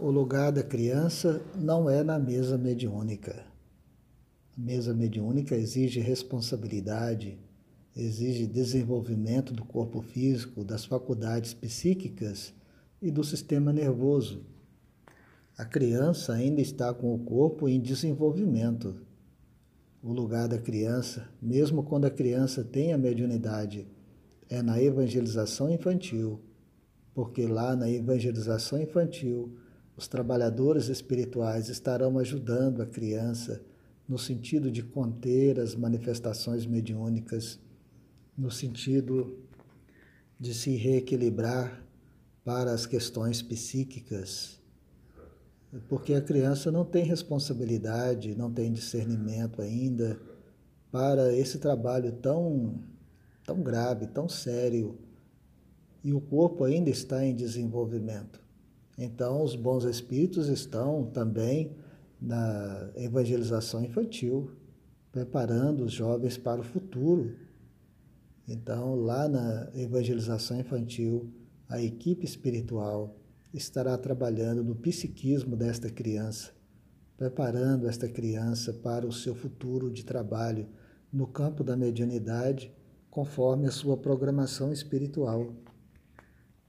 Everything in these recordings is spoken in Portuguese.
O lugar da criança não é na mesa mediúnica. A mesa mediúnica exige responsabilidade, exige desenvolvimento do corpo físico, das faculdades psíquicas e do sistema nervoso. A criança ainda está com o corpo em desenvolvimento. O lugar da criança, mesmo quando a criança tem a mediunidade, é na evangelização infantil, porque lá na evangelização infantil, os trabalhadores espirituais estarão ajudando a criança no sentido de conter as manifestações mediúnicas, no sentido de se reequilibrar para as questões psíquicas, porque a criança não tem responsabilidade, não tem discernimento ainda para esse trabalho tão, tão grave, tão sério, e o corpo ainda está em desenvolvimento. Então, os bons espíritos estão também na evangelização infantil, preparando os jovens para o futuro. Então, lá na evangelização infantil, a equipe espiritual estará trabalhando no psiquismo desta criança, preparando esta criança para o seu futuro de trabalho no campo da mediunidade, conforme a sua programação espiritual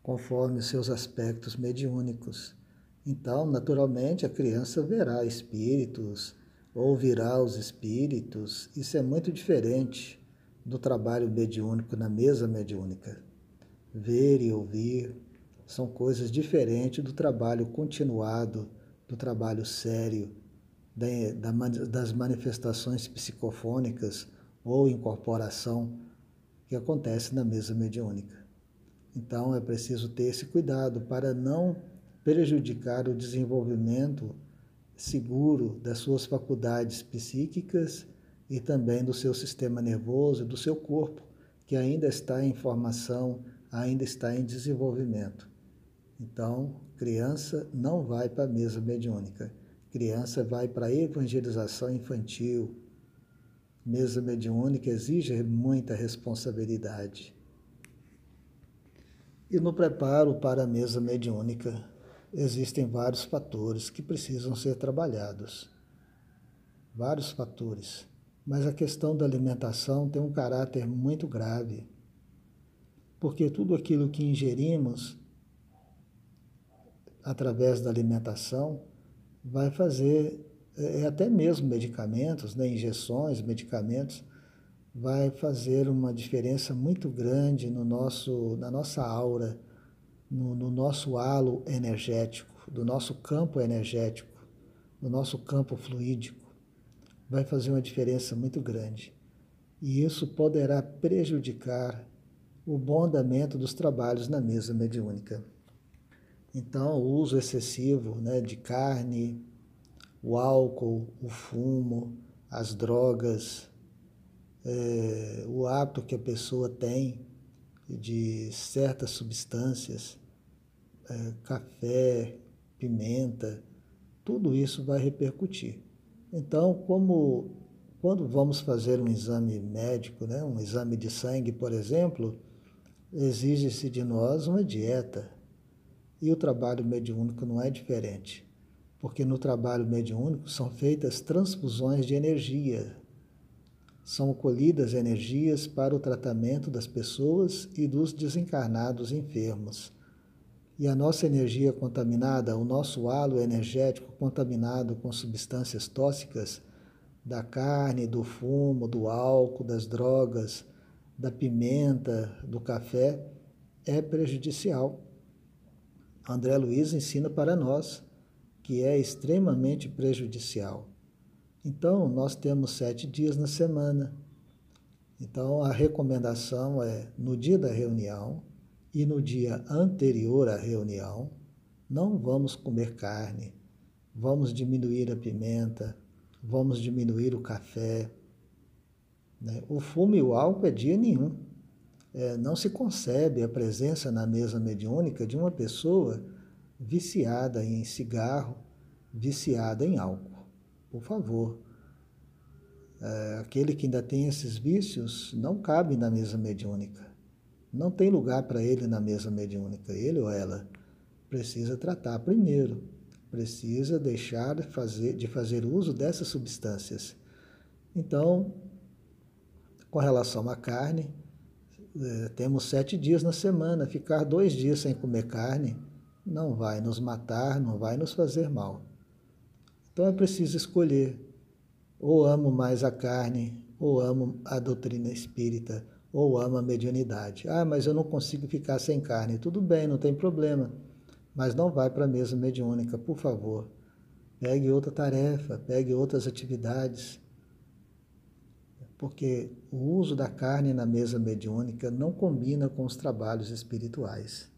conforme os seus aspectos mediúnicos. Então, naturalmente, a criança verá espíritos, ouvirá os espíritos. Isso é muito diferente do trabalho mediúnico na mesa mediúnica. Ver e ouvir são coisas diferentes do trabalho continuado, do trabalho sério, das manifestações psicofônicas ou incorporação que acontece na mesa mediúnica. Então é preciso ter esse cuidado para não prejudicar o desenvolvimento seguro das suas faculdades psíquicas e também do seu sistema nervoso e do seu corpo, que ainda está em formação, ainda está em desenvolvimento. Então, criança não vai para a mesa mediúnica. Criança vai para a evangelização infantil. Mesa mediúnica exige muita responsabilidade. E no preparo para a mesa mediúnica, existem vários fatores que precisam ser trabalhados. Vários fatores. Mas a questão da alimentação tem um caráter muito grave. Porque tudo aquilo que ingerimos através da alimentação vai fazer, é, até mesmo medicamentos, né, injeções, medicamentos, vai fazer uma diferença muito grande no nosso, na nossa aura, no, no nosso halo energético, do nosso campo energético, no nosso campo fluídico. Vai fazer uma diferença muito grande. E isso poderá prejudicar o bom andamento dos trabalhos na mesa mediúnica. Então, o uso excessivo né, de carne, o álcool, o fumo, as drogas, é, o hábito que a pessoa tem de certas substâncias, é, café, pimenta, tudo isso vai repercutir. Então, como quando vamos fazer um exame médico, né, um exame de sangue, por exemplo, exige-se de nós uma dieta. E o trabalho mediúnico não é diferente, porque no trabalho mediúnico são feitas transfusões de energia, são colhidas energias para o tratamento das pessoas e dos desencarnados enfermos. E a nossa energia contaminada, o nosso halo energético contaminado com substâncias tóxicas da carne, do fumo, do álcool, das drogas, da pimenta, do café, é prejudicial. André Luiz ensina para nós que é extremamente prejudicial. Então, nós temos sete dias na semana. Então, a recomendação é no dia da reunião e no dia anterior à reunião, não vamos comer carne, vamos diminuir a pimenta, vamos diminuir o café. Né? O fumo e o álcool é dia nenhum. É, não se concebe a presença na mesa mediúnica de uma pessoa viciada em cigarro, viciada em álcool por favor. É, aquele que ainda tem esses vícios não cabe na mesa mediúnica. Não tem lugar para ele na mesa mediúnica. Ele ou ela precisa tratar primeiro precisa deixar de fazer, de fazer uso dessas substâncias. Então, com relação à carne, é, temos sete dias na semana. Ficar dois dias sem comer carne não vai nos matar, não vai nos fazer mal. Então é preciso escolher. Ou amo mais a carne, ou amo a doutrina espírita, ou amo a mediunidade. Ah, mas eu não consigo ficar sem carne. Tudo bem, não tem problema. Mas não vai para a mesa mediúnica, por favor. Pegue outra tarefa, pegue outras atividades. Porque o uso da carne na mesa mediúnica não combina com os trabalhos espirituais.